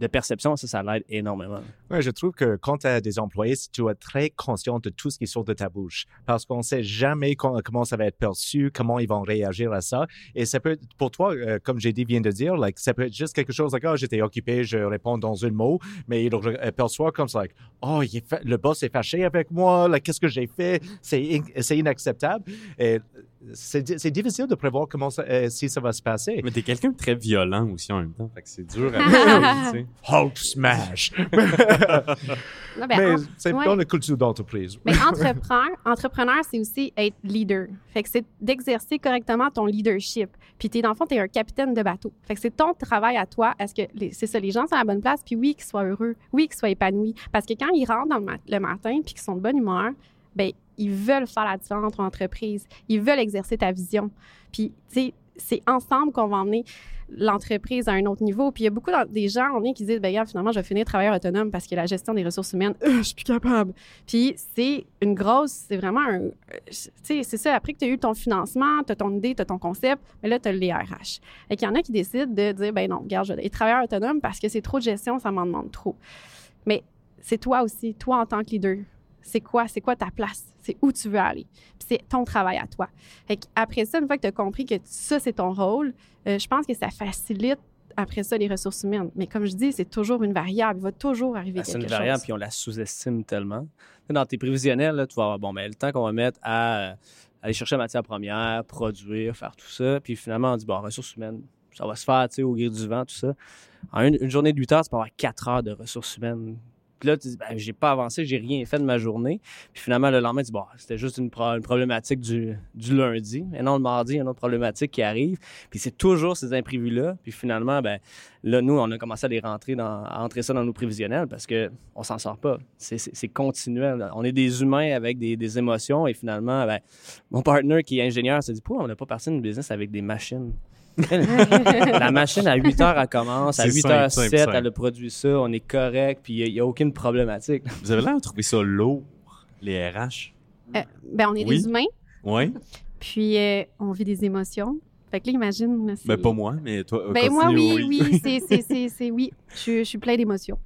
de perception. Ça, ça l'aide énormément. Ouais, je trouve que quand tu as des employés, tu es très conscient de tout ce qui sort de ta bouche, parce qu'on ne sait jamais com- comment ça va être perçu, comment ils vont réagir à ça. Et ça peut, pour toi, euh, comme j'ai dit, vient de dire, ça peut être juste quelque chose like, oh, j'étais occupé, je réponds dans un mot, mais il le perçoit comme ça, like, oh, le boss est fâché avec moi, like, qu'est-ce que j'ai fait? C'est in- c'est inacceptable. C'est di- c'est difficile de prévoir comment ça, euh, si ça va se passer. Mais t'es quelqu'un de très violent aussi en même temps. Fait que c'est dur à tu sais. Hulk smash! Non, ben, mais en- c'est ouais. dans la culture d'entreprise. Mais entrepreneur, entrepreneur, c'est aussi être leader. Fait que c'est d'exercer correctement ton leadership. Puis t'es, dans le fond, t'es un capitaine de bateau. Fait que c'est ton travail à toi. Est-ce que les- c'est ça, les gens sont à la bonne place, puis oui, qu'ils soient heureux, oui, qu'ils soient épanouis. Parce que quand ils rentrent dans le, ma- le matin, puis qu'ils sont de bonne humeur, ben ils veulent faire la différence entre entreprises. Ils veulent exercer ta vision. Puis, tu sais, c'est ensemble qu'on va emmener l'entreprise à un autre niveau. Puis il y a beaucoup des gens on est qui disent, ben finalement, je vais finir travailleur autonome parce que la gestion des ressources humaines, euh, je suis plus capable. Puis c'est une grosse, c'est vraiment un, euh, tu sais, c'est ça, après que tu as eu ton financement, tu as ton idée, tu as ton concept, mais là, tu as les RH. Et qu'il y en a qui décident de dire, ben non, regarde, je vais être travailleur autonome parce que c'est trop de gestion, ça m'en demande trop. Mais c'est toi aussi, toi en tant que leader. C'est quoi, c'est quoi ta place? C'est où tu veux aller? Puis c'est ton travail à toi. Fait après ça, une fois que tu as compris que ça, c'est ton rôle, euh, je pense que ça facilite après ça les ressources humaines. Mais comme je dis, c'est toujours une variable. Il va toujours arriver Ah, C'est quelque une variable, chose. puis on la sous-estime tellement. Dans tes prévisionnels, là, tu vas avoir bon, ben, le temps qu'on va mettre à euh, aller chercher la matière première, produire, faire tout ça. Puis finalement, on dit, bon, ressources humaines, ça va se faire tu sais, au gré du vent, tout ça. En une, une journée de 8 heures, tu peux avoir 4 heures de ressources humaines. Puis là, tu dis, ben, j'ai pas avancé, j'ai rien fait de ma journée. Puis finalement, le lendemain, tu dis, bon, c'était juste une, pro- une problématique du, du lundi. Et non, le mardi, il y a une autre problématique qui arrive. Puis c'est toujours ces imprévus-là. Puis finalement, ben, là, nous, on a commencé à les rentrer dans, ça dans nos prévisionnels parce que on s'en sort pas. C'est- continuel. On est des humains avec des, des émotions et finalement, ben, mon partenaire qui est ingénieur se dit, pourquoi on n'a pas parti d'une business avec des machines? La machine, à 8 heures, elle commence. À C'est 8 simple, h simple, 7, simple. elle a produit ça. On est correct. Puis il n'y a, aucune problématique. Vous avez l'air de trouver ça lourd, les RH. Euh, ben, on est Oui. des humains, Oui. puis euh, on vit des émotions. Fait que là, imagine. Ben, pas moi, mais toi. Ben moi, oui, oui, c'est, c'est, c'est, c'est- oui. Je, je suis plein d'émotions.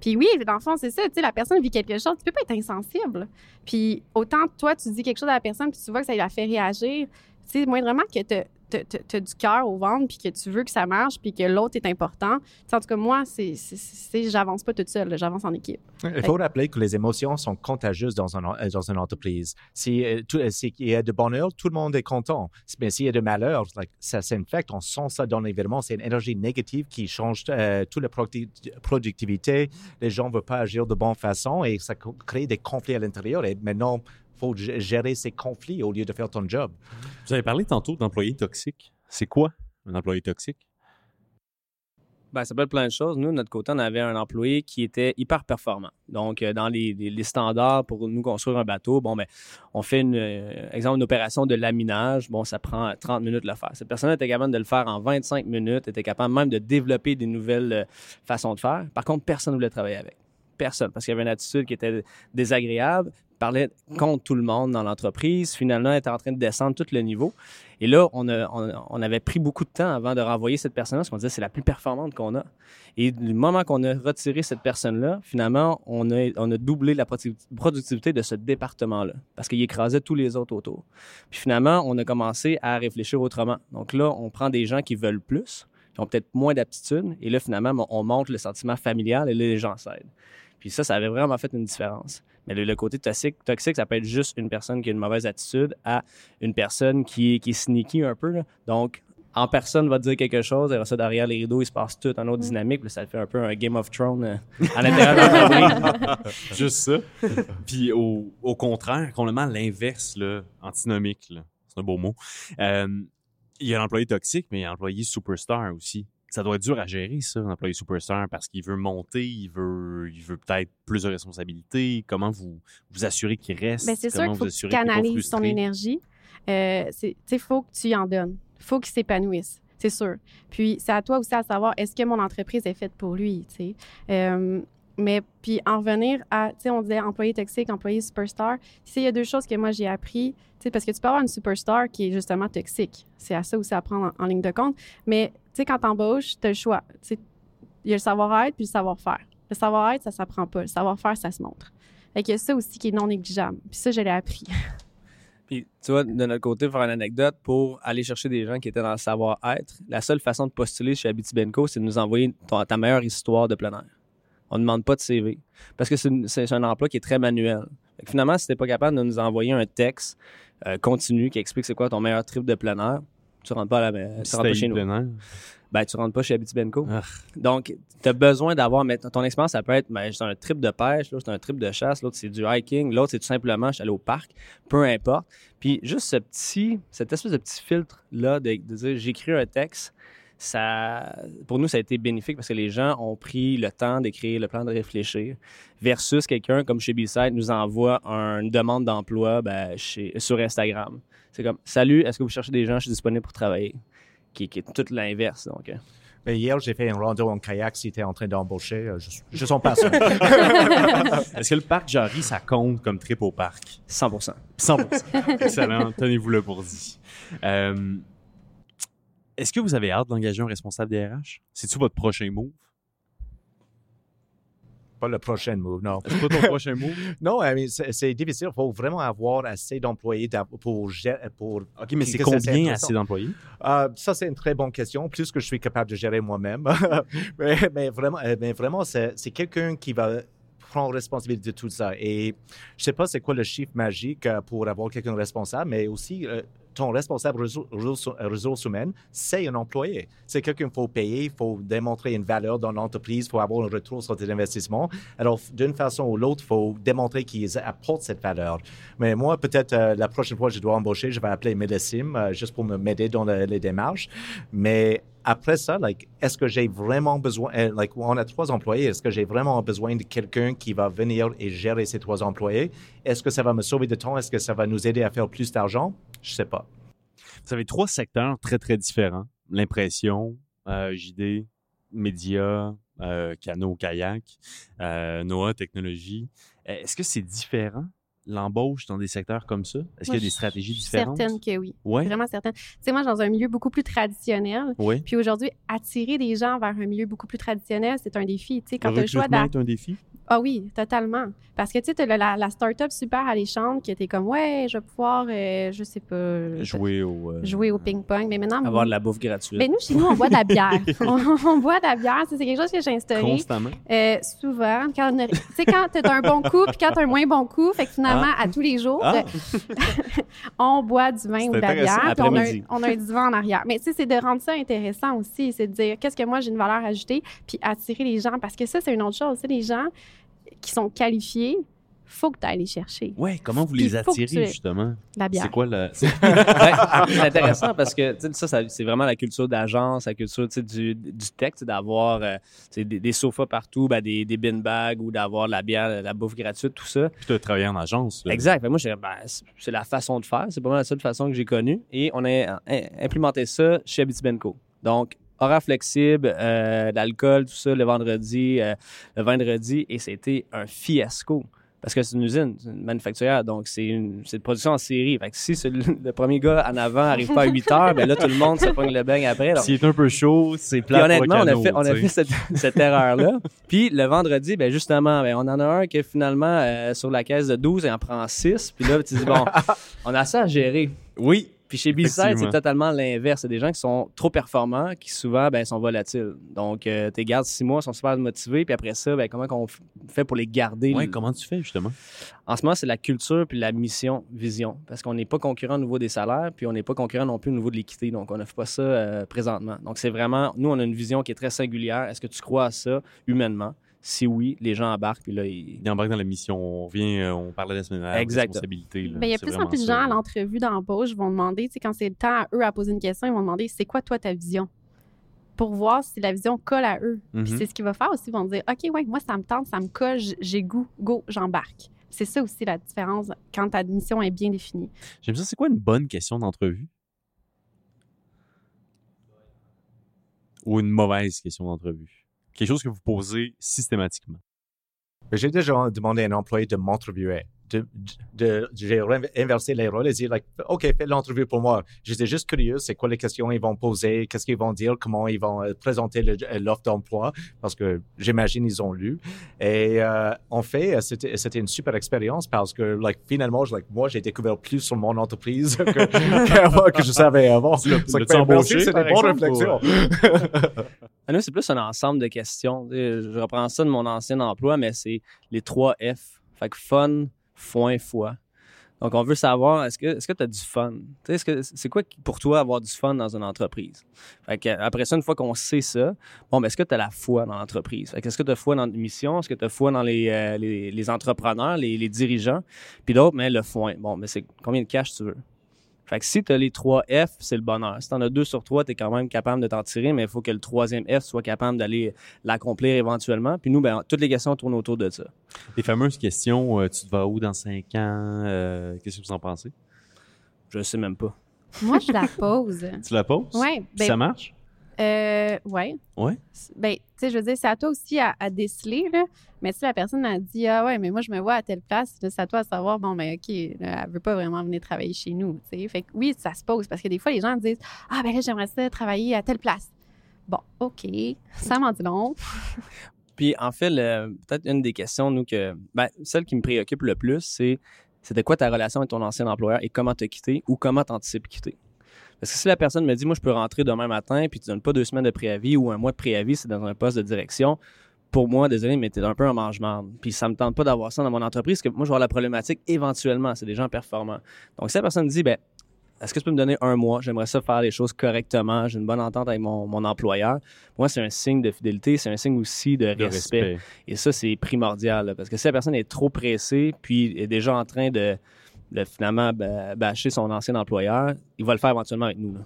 Puis oui, dans le fond, c'est ça, tu sais, la personne vit quelque chose, tu peux pas être insensible. Puis autant toi, tu dis quelque chose à la personne, puis tu vois que ça la fait réagir, tu sais, moindrement que tu as du cœur au ventre, puis que tu veux que ça marche, puis que l'autre est important. Tu sais, en tout cas, moi, c'est, j'avance pas toute seule, j'avance en équipe. Il faut rappeler que les émotions sont contagieuses dans, un, euh, dans une entreprise. Si, euh, euh, s'il y a de bonheur, tout le monde est content. Mais s'il y a de malheur, like, ça s'infecte, on sent ça dans l'environnement. C'est une énergie négative qui change euh, toute la producti- productivité. Les gens ne veulent pas agir de bonne façon et ça crée des conflits à l'intérieur. Et maintenant, faut gérer ces conflits au lieu de faire ton job. Vous avez parlé tantôt d'employés toxiques. C'est quoi un employé toxique? Ben, ça peut être plein de choses. Nous, de notre côté, on avait un employé qui était hyper performant. Donc, euh, dans les, les- les standards pour nous construire un bateau, bon, ben, on fait une, euh, exemple, une opération de laminage. Bon, ça prend 30 minutes de le faire. Cette personne était capable de le faire en 25 minutes, était capable même de développer des nouvelles euh, façons de faire. Par contre, personne ne voulait travailler avec. Personne, parce qu'il y avait une attitude qui était désagréable, parlait contre tout le monde dans l'entreprise. Finalement, elle était en train de descendre tout le niveau. Et là, on, a- on, on avait pris beaucoup de temps avant de renvoyer cette personne-là, parce qu'on disait c'est la plus performante qu'on a. Et du moment qu'on a retiré cette personne-là, finalement, on a, on a doublé la produ- productivité de ce département-là, parce qu'il écrasait tous les autres autour. Puis finalement, on a commencé à réfléchir autrement. Donc là, on prend des gens qui veulent plus, qui ont peut-être moins d'aptitude, et là, finalement, on montre le sentiment familial, et là, les gens s'aident. Puis ça, ça avait vraiment fait une différence. Mais le, côté toxique, toxique, ça peut être juste une personne qui a une mauvaise attitude à une personne qui, qui est sneaky un peu. Donc, en personne va dire quelque chose, et ça, derrière les rideaux, il se passe tout en autre dynamique. Puis ça fait un peu un Game of Thrones euh, à l'intérieur de. Juste ça. Puis au, au contraire, complètement l'inverse, antinomique, c'est un beau mot. Euh, il y a l'employé toxique, mais il y a l'employé superstar aussi. Ça doit être dur à gérer, ça, l'employé superstar, parce qu'il veut monter, il veut, il veut peut-être plus de responsabilités. Comment vous vous assurez qu'il reste? Ben, c'est sûr qu'il faut que tu canalises ton énergie. Euh, il faut que tu y en donnes. Il faut qu'il s'épanouisse, c'est sûr. Puis, c'est à toi aussi à savoir, est-ce que mon entreprise est faite pour lui, tu sais? Euh, mais puis, en revenir à, tu sais, on disait employé toxique, employé superstar. Il y a deux choses que moi, j'ai appris, tu sais, parce que tu peux avoir une superstar qui est justement toxique. C'est à ça aussi à prendre en, ligne de compte. Mais, tu sais, quand t'embauches, tu as le choix. Tu sais, il y a le savoir-être puis le savoir-faire. Le savoir-être, ça s'apprend pas. Le savoir-faire, ça se montre. Fait a ça aussi qui est non négligeable. Puis ça, je l'ai appris. Puis, tu vois, de notre côté, pour faire une anecdote, pour aller chercher des gens qui étaient dans le savoir-être, la seule façon de postuler chez Abitibenco, c'est de nous envoyer ta meilleure histoire de plein air. On ne demande pas de CV. Parce que c'est un emploi qui est très manuel. Finalement, si tu n'es pas capable de nous envoyer un texte euh, continu qui explique c'est quoi ton meilleur trip de plein air, tu rentres pas, à la, tu rentres pas chez nous. Ben, tu rentres pas chez Abitibenco. Ah. Donc, tu as besoin d'avoir. Ton expérience, ça peut être ben, c'est un trip de pêche, l'autre, c'est un trip de chasse, l'autre, c'est du hiking, l'autre, c'est tout simplement, je suis allé au parc, peu importe. Puis, juste ce petit, cette espèce de petit filtre-là de, de dire j'écris un texte, ça, pour nous, ça a été bénéfique parce que les gens ont pris le temps d'écrire, le plan de réfléchir, versus quelqu'un comme chez B-Side nous envoie un- une demande d'emploi ben, chez- sur Instagram. C'est comme Salut, est-ce que vous cherchez des gens? Je suis disponible pour travailler. Qui, qui est tout l'inverse. Donc. Mais hier, j'ai fait un rando en kayak. Si était en train d'embaucher, euh, je, je sens pas ça. Est-ce que le parc Jarry, ça compte comme trip au parc? 100 100% Excellent. Tenez-vous-le pour dit. Euh, Est-ce que vous avez hâte d'engager un responsable DRH? C'est-tu votre prochain move? pas le prochain move, non. C'est pas ton prochain move? Non, I mean, c'est c'est difficile. Il faut vraiment avoir assez d'employés pour, pour. OK, mais c'est combien assez d'employés? Euh, ça, c'est une très bonne question. Plus que je suis capable de gérer moi-même. mais, mais vraiment, euh, mais vraiment c'est c'est quelqu'un qui va prendre responsabilité de tout ça. Et je sais pas c'est quoi le chiffre magique euh, pour avoir quelqu'un de responsable, mais aussi euh, ton responsable euh, ressources humaines, c'est un employé. C'est quelqu'un qu'il faut payer, il faut démontrer une valeur dans l'entreprise, il faut avoir un retour sur tes investissements. Alors, d'une façon ou l'autre, il faut démontrer qu'ils apportent cette valeur. Mais moi, peut-être euh, la prochaine fois que je dois embaucher, je vais appeler Médecine euh, juste pour m'aider dans le- les démarches. Mais après ça, est-ce que j'ai vraiment besoin, like, on a trois employés, est-ce que j'ai vraiment besoin de quelqu'un qui va venir et gérer ces trois employés? Est-ce que ça va me sauver de temps? Est-ce que ça va nous aider à faire plus d'argent? Je sais pas. Vous avez trois secteurs très, très différents. L'impression, euh, JD, médias, euh, canot, kayak, euh, NOAA, technologie. Euh, Est-ce que c'est différent, l'embauche dans des secteurs comme ça? Est-ce qu'il y a des stratégies différentes? Certaine que oui. Ouais. Vraiment certaine. Tu sais, moi, dans un milieu beaucoup plus traditionnel, Oui. puis aujourd'hui, attirer des gens vers un milieu beaucoup plus traditionnel, c'est un défi. Tu sais, quand tu as le choix est un défi? Ah oui, totalement. Parce que tu sais, t'as la, la, start-up super alléchante qui était comme, ouais, je vais pouvoir, euh, je sais pas, Jouer au... euh, jouer au ping-pong. Mais maintenant, Avoir de la bouffe gratuite. mais nous, chez nous, on boit de la bière. on, on boit de la bière. C'est quelque chose que j'ai instauré. Constamment. Euh, souvent, quand tu sais, quand tu as un bon coup, puis quand tu as un moins bon coup, fait que finalement, à tous les jours, Ah. on boit du vin ou de la bière, puis on a, on a un divan en arrière. Mais tu sais, c'est de rendre ça intéressant aussi, c'est de dire qu'est-ce que moi j'ai une valeur ajoutée, puis attirer les gens, parce que ça, c'est une autre chose. Tu sais, les gens qui sont qualifiés, faut que tu ailles les chercher. Ouais, comment vous les attirez, tu- justement? La bière. C'est quoi le. c'est- intéressant parce que ça, ça, c'est vraiment la culture d'agence, la culture du, du sais, d'avoir euh, des, des sofas partout, ben, des, des bin bags ou d'avoir de la bière, la bouffe gratuite, tout ça. Puis tu as travaillé en agence. là. Exact. Fait moi, j'ai- ben, c'est- la façon de faire. C'est pas mal la seule façon que j'ai connue. Et on a euh, implémenté ça chez Abitibenco. Donc, horaire flexible, euh, l'alcool, tout ça, le vendredi, euh, le vendredi, et c'était un fiasco. Parce que c'est une usine, c'est une manufacturière, donc c'est une, production en série. Fait que si le, premier gars en avant arrive pas à 8 heures, ben là, tout le monde se pogne le beigne après. Donc, S'il est un peu chaud, c'est plat pour honnêtement, on a canot, fait, on a fait cette, cette erreur-là. Puis le vendredi, ben justement, ben, on en a un que finalement, euh, sur la caisse de 12, il en prend 6. Puis là, tu dis, bon, on a ça à gérer. Oui. Puis chez B-Side, c'est totalement l'inverse. C'est des gens qui sont trop performants, qui souvent ben, sont volatiles. Donc, euh, tu les gardes six mois, sont super motivés. Puis après ça, ben, comment on fait pour les garder? Ouais, comment tu fais, justement? En ce moment, c'est la culture puis la mission, vision. Parce qu'on n'est pas concurrent au niveau des salaires, puis on n'est pas concurrent non plus au niveau de l'équité. Donc, on n'offre pas ça euh, présentement. Donc, c'est vraiment, nous, on a une vision qui est très singulière. Est-ce que tu crois à ça humainement? Si oui, les gens embarquent, puis là, ils... Il embarque dans la mission. On revient, euh, on parlait la semaine dernière. Exact. Responsabilité. là. Ben, il y a plus en plus de gens à l'entrevue d'embauche vont demander, tu sais, quand c'est le temps à eux à poser une question, ils vont demander c'est quoi toi ta vision? Pour voir si la vision colle à eux. Puis Mhm. c'est ce qu'ils vont faire aussi, ils vont dire OK, ouais, moi ça me tente, ça me colle, j'ai goût, go, j'embarque. C'est ça aussi la différence quand ta mission est bien définie. J'aime ça. C'est quoi une bonne question d'entrevue? Ou une mauvaise question d'entrevue? Quelque chose que vous posez systématiquement? J'ai déjà demandé à un employé de m'interviewer. De, de, j'ai inversé les rôles et dit, like, OK, fais l'entrevue pour moi. J'étais juste curieux, c'est quoi les questions ils vont poser, qu'est-ce qu'ils vont dire, comment ils vont euh, présenter le- l'offre d'emploi, parce que j'imagine ils ont lu. Et euh, en fait, euh, c'était une super expérience parce que, like, finalement, je- like, moi, j'ai découvert plus sur mon entreprise que, que je savais avant. L'as- C'est like, embauché, des bonnes réflexions. Nous, c'est plus un ensemble de questions. Je reprends ça de mon ancien emploi, mais c'est les trois F. Fait que fun, foin, foi. Donc, on veut savoir, est-ce que tu as du fun? Est-ce c'est quoi pour toi avoir du fun dans une entreprise? Fait que, après ça, une fois qu'on sait ça, bon, ben, est-ce que tu as la foi dans l'entreprise? Est-ce que tu as foi dans une mission? Est-ce que tu as foi dans les, euh, les, les entrepreneurs, les, les dirigeants? Puis d'autres, mais le foin. Bon, mais c'est combien de cash tu veux? Fait que si tu as les trois F, c'est le bonheur. Si tu en as deux sur trois, tu es quand même capable de t'en tirer, mais il faut que le troisième F soit capable d'aller l'accomplir éventuellement. Puis nous, ben, toutes les questions tournent autour de ça. Les fameuses questions, euh, tu te vas où dans cinq ans? Euh, Qu'est-ce que vous en pensez? Je sais même pas. Moi, je la pose. Tu la poses? Ouais, Puis ben- ça marche? Euh, ouais. Ouais. Ben, tu sais, je veux dire, c'est à toi aussi à, à déceler, là. Mais si la personne a dit, ah ouais, mais moi, je me vois à telle place, c'est à toi à savoir, bon, ben, OK, là, elle veut pas vraiment venir travailler chez nous, tu sais. Fait que oui, ça se pose parce que des fois, les gens disent, ah, ben là, j'aimerais ça travailler à telle place. Bon, OK, ça m'en dit long. Puis en fait, peut-être une des questions, nous, que. Ben, celle qui me préoccupe le plus, c'est c'était quoi ta relation avec ton ancien employeur et comment t'as quitté ou comment t'anticipes quitter? Parce que si la personne me dit, moi, je peux rentrer demain matin, puis tu donnes pas deux semaines de préavis ou un mois de préavis, c'est dans un poste de direction, pour moi, désolé, mais t'es un peu un mange-marde. Puis ça me tente pas d'avoir ça dans mon entreprise, parce que moi, je vais avoir la problématique éventuellement. C'est des gens performants. Donc, si la personne dit, ben, est-ce que tu peux me donner un mois? J'aimerais ça faire les choses correctement. J'ai une bonne entente avec mon, mon employeur. Pour moi, c'est un signe de fidélité. C'est un signe aussi de, De respect. respect. Et ça, c'est primordial. là, parce que si la personne est trop pressée, puis est déjà en train de, de finalement bâcher son ancien employeur, il va le faire éventuellement avec nous. là.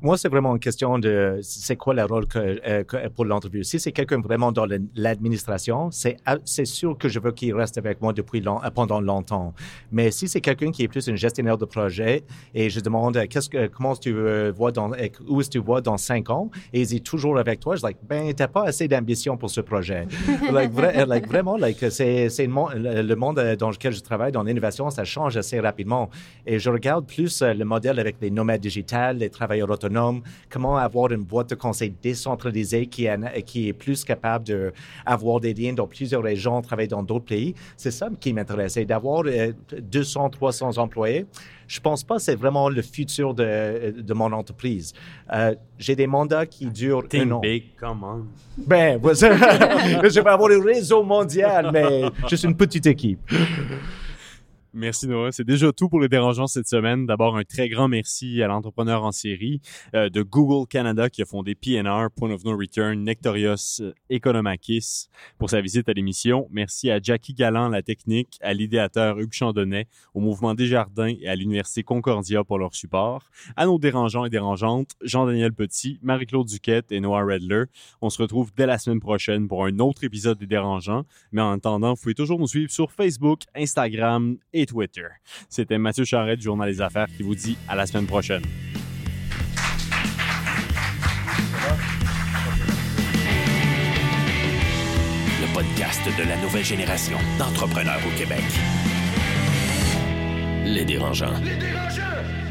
Moi, c'est vraiment une question de c'est quoi le rôle que, euh, que- pour l'entrevue. Si c'est quelqu'un vraiment dans l'administration, c'est sûr que je veux qu'il reste avec moi depuis long- euh, pendant longtemps. Mais si c'est quelqu'un qui est plus un gestionnaire de projet et je demande euh, qu'est-ce que comment tu vois dans où est-ce que tu vois dans cinq ans? Et il est toujours avec toi, je dis like, ben t'as pas assez d'ambition pour ce projet. like, vra- like, vraiment like c'est le, mon- le- le monde dans lequel je travaille dans l'innovation, ça change assez rapidement et je regarde plus le modèle avec les nomades digitales, les travailleurs autonomes, comment avoir une boîte de conseil décentralisée qui est, qui est plus capable d'avoir des liens dans plusieurs régions, travailler dans d'autres pays. C'est ça qui m'intéresse. Et d'avoir euh, 200, 300 employés, je pense pas que c'est vraiment le futur de, de mon entreprise. Euh, J'ai des mandats qui durent un an. big, come on. Ben, je vais avoir un réseau mondial, mais je suis une petite équipe. Merci Noah. C'est déjà tout pour les dérangeants cette semaine. D'abord, un très grand merci à l'entrepreneur en série euh, de Google Canada qui a fondé PNR, Point of No Return, Nectorios Economakis pour sa visite à l'émission. Merci à Jackie Galland, la technique, à l'idéateur Hugues Chandonnet, au Mouvement Desjardins et à l'Université Concordia pour leur support. À nos dérangeants et dérangeantes, Jean-Daniel Petit, Marie-Claude Duquette et Noah Redler. On se retrouve dès la semaine prochaine pour un autre épisode des dérangeants. Mais en attendant, vous pouvez toujours nous suivre sur Facebook, Instagram Twitter. C'était Mathieu Charret du Journal des Affaires qui vous dit à la semaine prochaine. Le podcast de la nouvelle génération d'entrepreneurs au Québec. Les dérangeants. Les dérangeants!